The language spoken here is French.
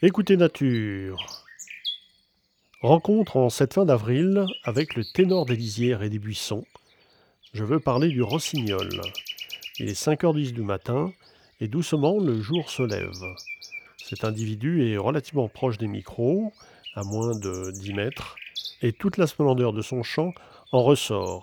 Écoutez Nature. Rencontre en cette fin d'avril avec le ténor des lisières et des buissons. Je veux parler du rossignol. Il est 5h10 du matin et doucement le jour se lève. Cet individu est relativement proche des micros, à moins de 10 mètres, et toute la splendeur de son chant en ressort.